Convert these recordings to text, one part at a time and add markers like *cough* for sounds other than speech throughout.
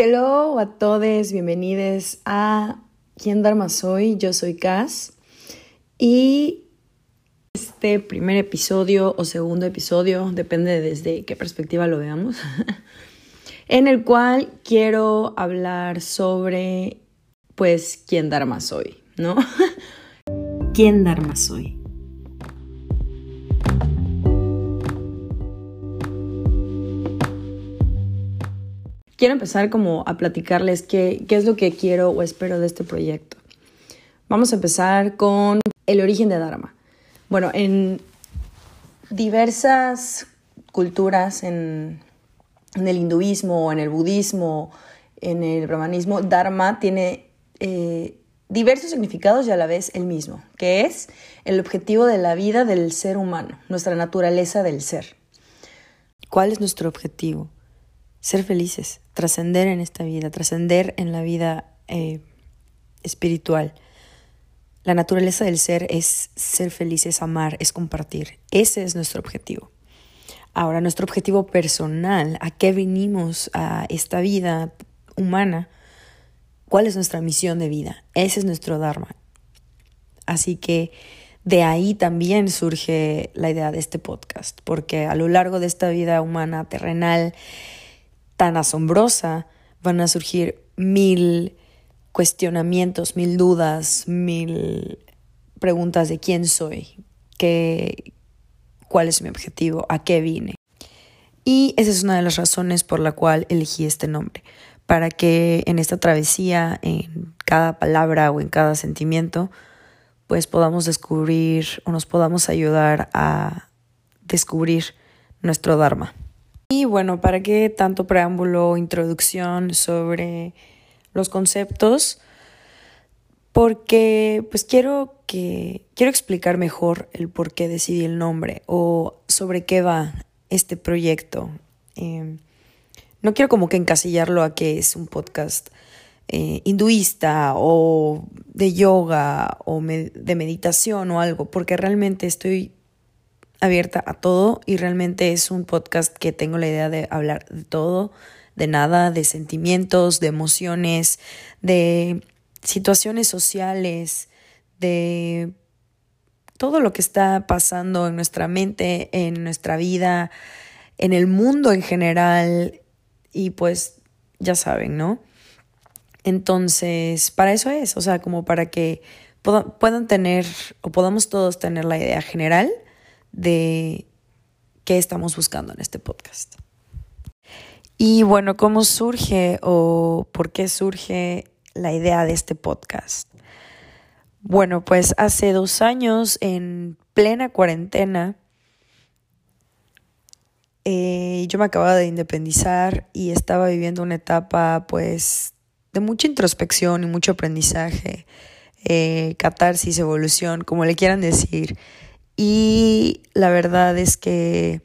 Hello a todos, bienvenidos a ¿Quién Dharma Soy? Yo soy Cas y este primer episodio o segundo episodio, depende desde qué perspectiva lo veamos, *laughs* en el cual quiero hablar sobre pues quién Dharma soy, ¿no? *laughs* ¿Quién Dharma soy? Quiero empezar como a platicarles qué, qué es lo que quiero o espero de este proyecto. Vamos a empezar con el origen de Dharma. Bueno, en diversas culturas, en, el hinduismo, en el budismo, en el brahmanismo, Dharma tiene eh, diversos significados y a la vez el mismo, que es el objetivo de la vida del ser humano, nuestra naturaleza del ser. ¿Cuál es nuestro objetivo? Ser felices, trascender en esta vida, trascender en la vida eh, espiritual. La naturaleza del ser es ser feliz, es amar, es compartir. Ese es nuestro objetivo. Ahora, nuestro objetivo personal, ¿a qué venimos a esta vida humana? ¿Cuál es nuestra misión de vida? Ese es nuestro Dharma. Así que de ahí también surge la idea de este podcast, porque a lo largo de esta vida humana terrenal, tan asombrosa, van a surgir mil cuestionamientos, mil dudas, mil preguntas de quién soy, qué, cuál es mi objetivo, a qué vine. Y esa es una de las razones por la cual elegí este nombre, para que en esta travesía, en cada palabra o en cada sentimiento, pues podamos descubrir o nos podamos ayudar a descubrir nuestro Dharma. Y bueno, ¿para qué tanto preámbulo o introducción sobre los conceptos? Porque pues quiero que quiero explicar mejor el por qué decidí el nombre o sobre qué va este proyecto. Em, no quiero como que encasillarlo a que es un podcast eh, hinduista o de yoga o de meditación o algo, porque realmente estoy abierta a todo y realmente es un podcast que tengo la idea de hablar de todo, de nada, de sentimientos, de emociones, de situaciones sociales, de todo lo que está pasando en nuestra mente, en nuestra vida, en el mundo en general y pues ya saben, ¿no? Entonces, para eso es, o sea, como para que puedan tener o podamos todos tener la idea general de qué estamos buscando en este podcast. Y bueno, ¿cómo surge o por qué surge la idea de este podcast? Bueno, pues hace dos años, en plena cuarentena, eh, yo me acababa de independizar y estaba viviendo una etapa pues de mucha introspección y mucho aprendizaje, eh, catarsis, evolución, como le quieran decir. Y la verdad es que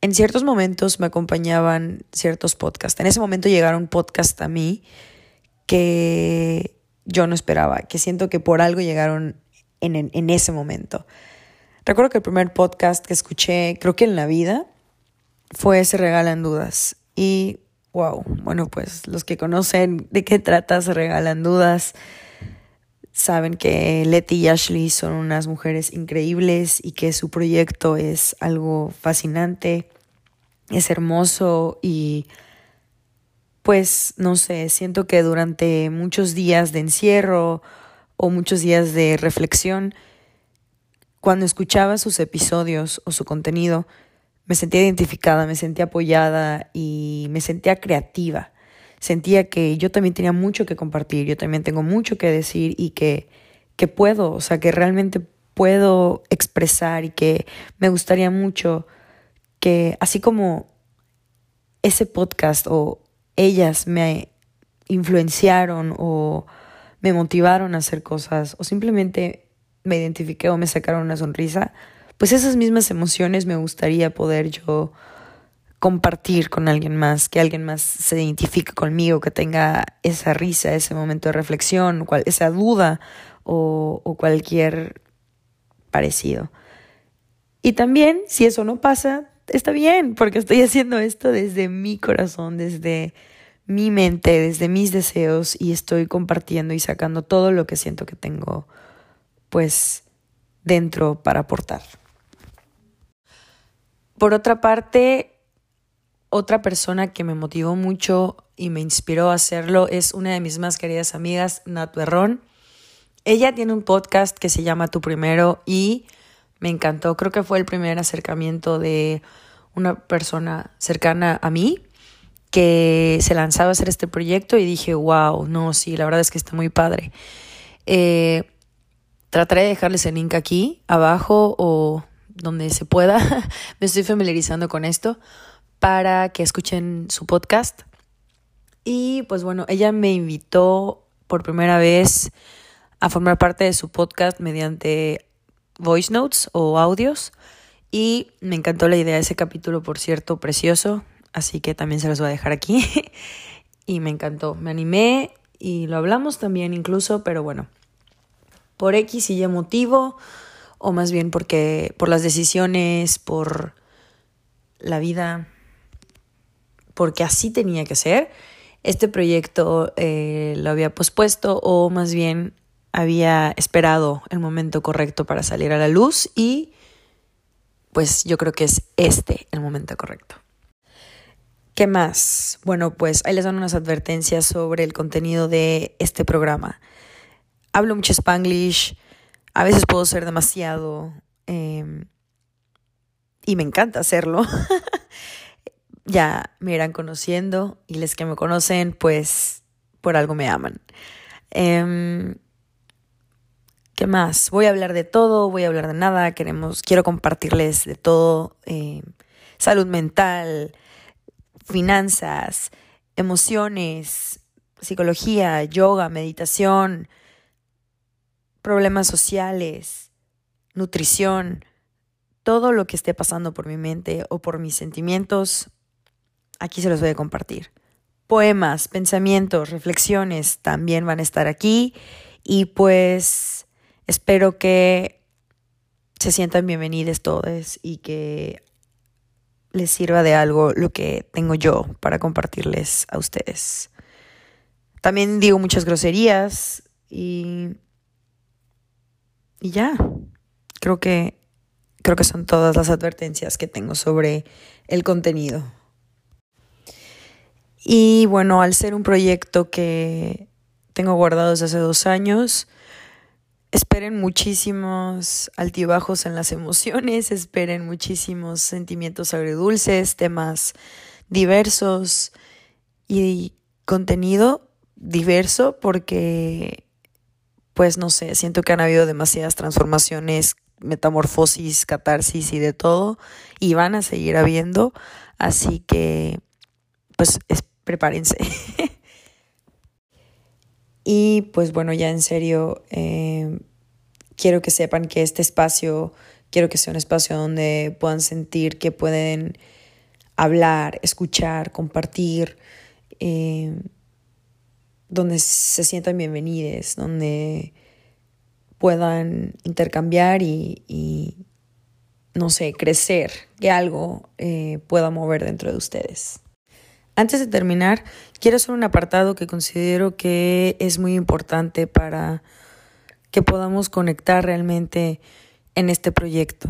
en ciertos momentos me acompañaban ciertos podcasts. En ese momento llegaron podcasts a mí que yo no esperaba, que siento que por algo llegaron en, en, ese momento. Recuerdo que el primer podcast que escuché, creo que en la vida, fue Se Regalan Dudas. Y wow, bueno, pues los que conocen de qué trata Se Regalan Dudas saben que Letty y Ashley son unas mujeres increíbles y que su proyecto es algo fascinante, es hermoso y pues no sé, siento que durante muchos días de encierro o muchos días de reflexión, cuando escuchaba sus episodios o su contenido, me sentía identificada, me sentía apoyada y me sentía creativa sentía que yo también tenía mucho que compartir, yo también tengo mucho que decir y que, que puedo, o sea, que realmente puedo expresar y que me gustaría mucho que así como ese podcast o ellas me influenciaron o me motivaron a hacer cosas o simplemente me identifiqué o me sacaron una sonrisa, pues esas mismas emociones me gustaría poder yo compartir con alguien más, que alguien más se identifique conmigo, que tenga esa risa, ese momento de reflexión, esa duda o, cualquier parecido. Y también, si eso no pasa, está bien, porque estoy haciendo esto desde mi corazón, desde mi mente, desde mis deseos y estoy compartiendo y sacando todo lo que siento que tengo, pues, dentro para aportar. Por otra parte, otra persona que me motivó mucho y me inspiró a hacerlo es una de mis más queridas amigas, Nat Berrón. Ella tiene un podcast que se llama Tu Primero y me encantó. Creo que fue el primer acercamiento de una persona cercana a mí que se lanzaba a hacer este proyecto y dije, wow, no, sí, la verdad es que está muy padre. Eh, trataré de dejarles el link aquí, abajo o donde se pueda. *laughs* Me estoy familiarizando con esto para que escuchen su podcast. Y pues bueno, ella me invitó por primera vez a formar parte de su podcast mediante voice notes o audios. Y me encantó la idea de ese capítulo, por cierto, precioso. Así que también se los voy a dejar aquí. *laughs* y me encantó. Me animé y lo hablamos también incluso, pero bueno. Por X y Y motivo, o más bien porque por las decisiones, por la vida, porque así tenía que ser. Este proyecto eh, lo había pospuesto o más bien había esperado el momento correcto para salir a la luz y pues yo creo que es este el momento correcto. ¿Qué más? Bueno, pues ahí les dan unas advertencias sobre el contenido de este programa. Hablo mucho spanglish, a veces puedo ser demasiado em, y me encanta hacerlo. *laughs* ya me irán conociendo y les que me conocen, pues por algo me aman. Em, ¿Qué más? Voy a hablar de todo, voy a hablar de nada, queremos, quiero compartirles de todo, eh, salud mental, finanzas, emociones, psicología, yoga, meditación, problemas sociales, nutrición, todo lo que esté pasando por mi mente o por mis sentimientos, aquí se los voy a compartir. Poemas, pensamientos, reflexiones también van a estar aquí y pues Espero que se sientan bienvenidos todos y que les sirva de algo lo que tengo yo para compartirles a ustedes. También digo muchas groserías y, y ya. Creo que, creo que son todas las advertencias que tengo sobre el contenido. Y bueno, al ser un proyecto que tengo guardado desde hace dos años, esperen muchísimos altibajos en las *laughs* emociones, esperen muchísimos sentimientos agridulces, temas diversos y contenido diverso porque, pues no sé, siento que han habido demasiadas transformaciones, metamorfosis, catarsis y de todo y van a seguir habiendo, así que, pues prepárense. *laughs* Y pues bueno, ya en serio, eh, quiero que sepan que este espacio, quiero que sea un espacio donde puedan sentir que pueden hablar, escuchar, compartir, eh, donde se sientan bienvenidos, donde puedan intercambiar y, no sé, crecer, que algo eh, pueda mover dentro de ustedes. Antes de terminar, quiero hacer un apartado que considero que es muy importante para que podamos conectar realmente en este proyecto,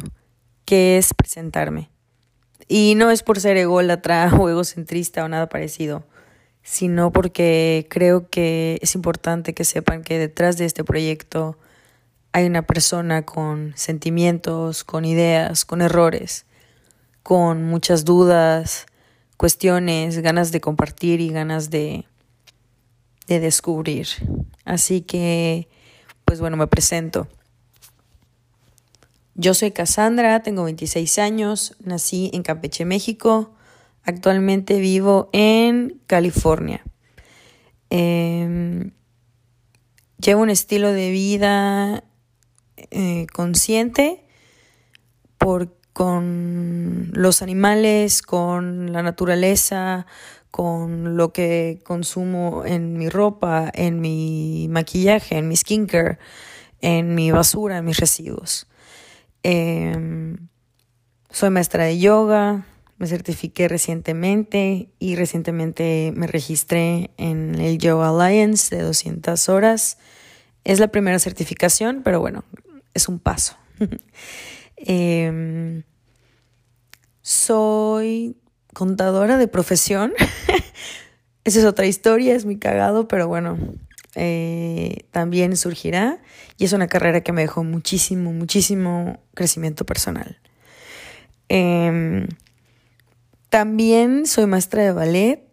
que es presentarme. Y no es por ser ególatra *laughs* o egocentrista o nada parecido, sino porque creo que es importante que sepan que detrás de este proyecto hay una persona con sentimientos, con ideas, con errores, con muchas dudas, cuestiones, ganas de compartir y ganas de, de descubrir. Así que, pues bueno, me presento. Yo soy Cassandra, tengo 26 años, nací en Campeche, México. Actualmente vivo en California. Em, llevo un estilo de vida eh, consciente porque con los animales, con la naturaleza, con lo que consumo en mi ropa, en mi maquillaje, en mi skincare, en mi basura, en mis residuos. Em, soy maestra de yoga, me certifiqué recientemente y recientemente me registré en el Yoga Alliance de 200 horas. Es la primera certificación, pero bueno, es un paso. *laughs* Em, soy contadora de profesión. *laughs* Esa es otra historia, es muy cagado, pero bueno, eh, también surgirá y es una carrera que me dejó muchísimo, muchísimo crecimiento personal. Em, también soy maestra de ballet,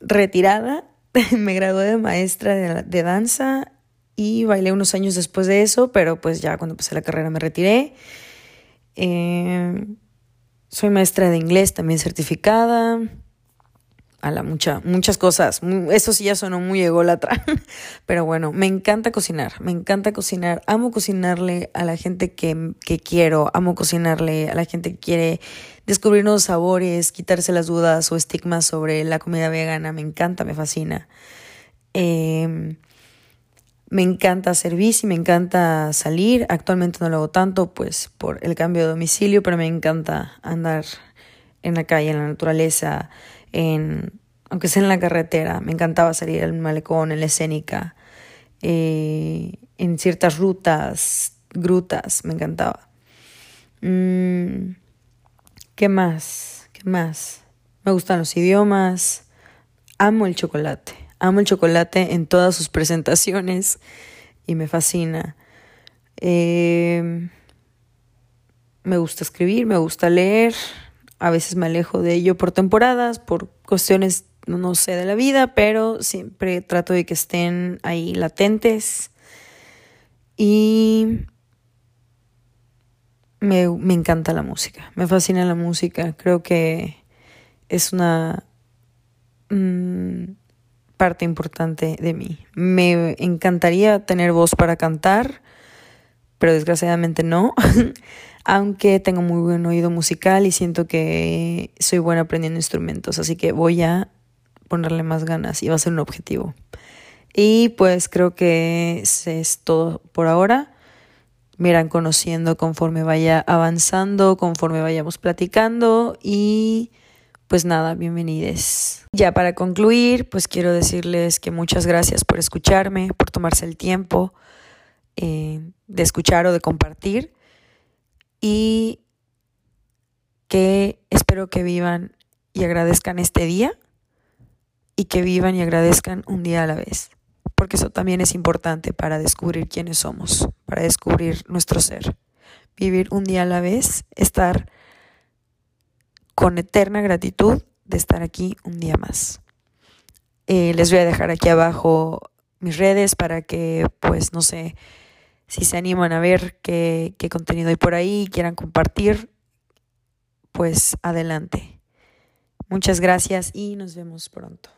retirada, *laughs* me gradué de maestra de, danza y bailé unos años después de eso, pero pues ya cuando empecé la carrera me retiré. Em, soy maestra de inglés también certificada a la mucha, muchas cosas. Eso sí ya sonó muy ególatra. *laughs* Pero bueno, me encanta cocinar. Me encanta cocinar. Amo cocinarle a la gente que, que quiero. Amo cocinarle a la gente que quiere descubrir nuevos sabores, quitarse las dudas o estigmas sobre la comida vegana. Me encanta, me fascina. Em, me encanta hacer bici, me encanta salir. Actualmente no lo hago tanto, pues por el cambio de domicilio, pero me encanta andar en la calle, en la naturaleza en, aunque sea en la carretera, me encantaba salir al malecón, en la escénica, eh, en ciertas rutas, grutas, me encantaba. Mm, ¿Qué más? ¿Qué más? Me gustan los idiomas, amo el chocolate, amo el chocolate en todas sus presentaciones y me fascina. Eh, me gusta escribir, me gusta leer, a veces me alejo de ello por temporadas, por cuestiones, no sé, de la vida, pero siempre trato de que estén ahí latentes. Y me, encanta la música, me fascina la música, creo que es una mm, parte importante de mí. Me encantaría tener voz para cantar, pero desgraciadamente no. *laughs* aunque tengo muy buen oído musical y siento que soy buena aprendiendo instrumentos, así que voy a ponerle más ganas y va a ser un objetivo. Y pues creo que es todo por ahora. Me irán conociendo conforme vaya avanzando, conforme vayamos platicando y pues nada, bienvenidos. Ya para concluir, pues quiero decirles que muchas gracias por escucharme, por tomarse el tiempo eh, de escuchar o de compartir y que espero que vivan y agradezcan este día y que vivan y agradezcan un día a la vez, porque eso también es importante para descubrir quiénes somos, para descubrir nuestro ser. Vivir un día a la vez, estar con eterna gratitud de estar aquí un día más. Eh, les voy a dejar aquí abajo mis redes para que, pues, no sé, si se animan a ver qué, qué contenido hay por ahí y quieran compartir, pues adelante. Muchas gracias y nos vemos pronto.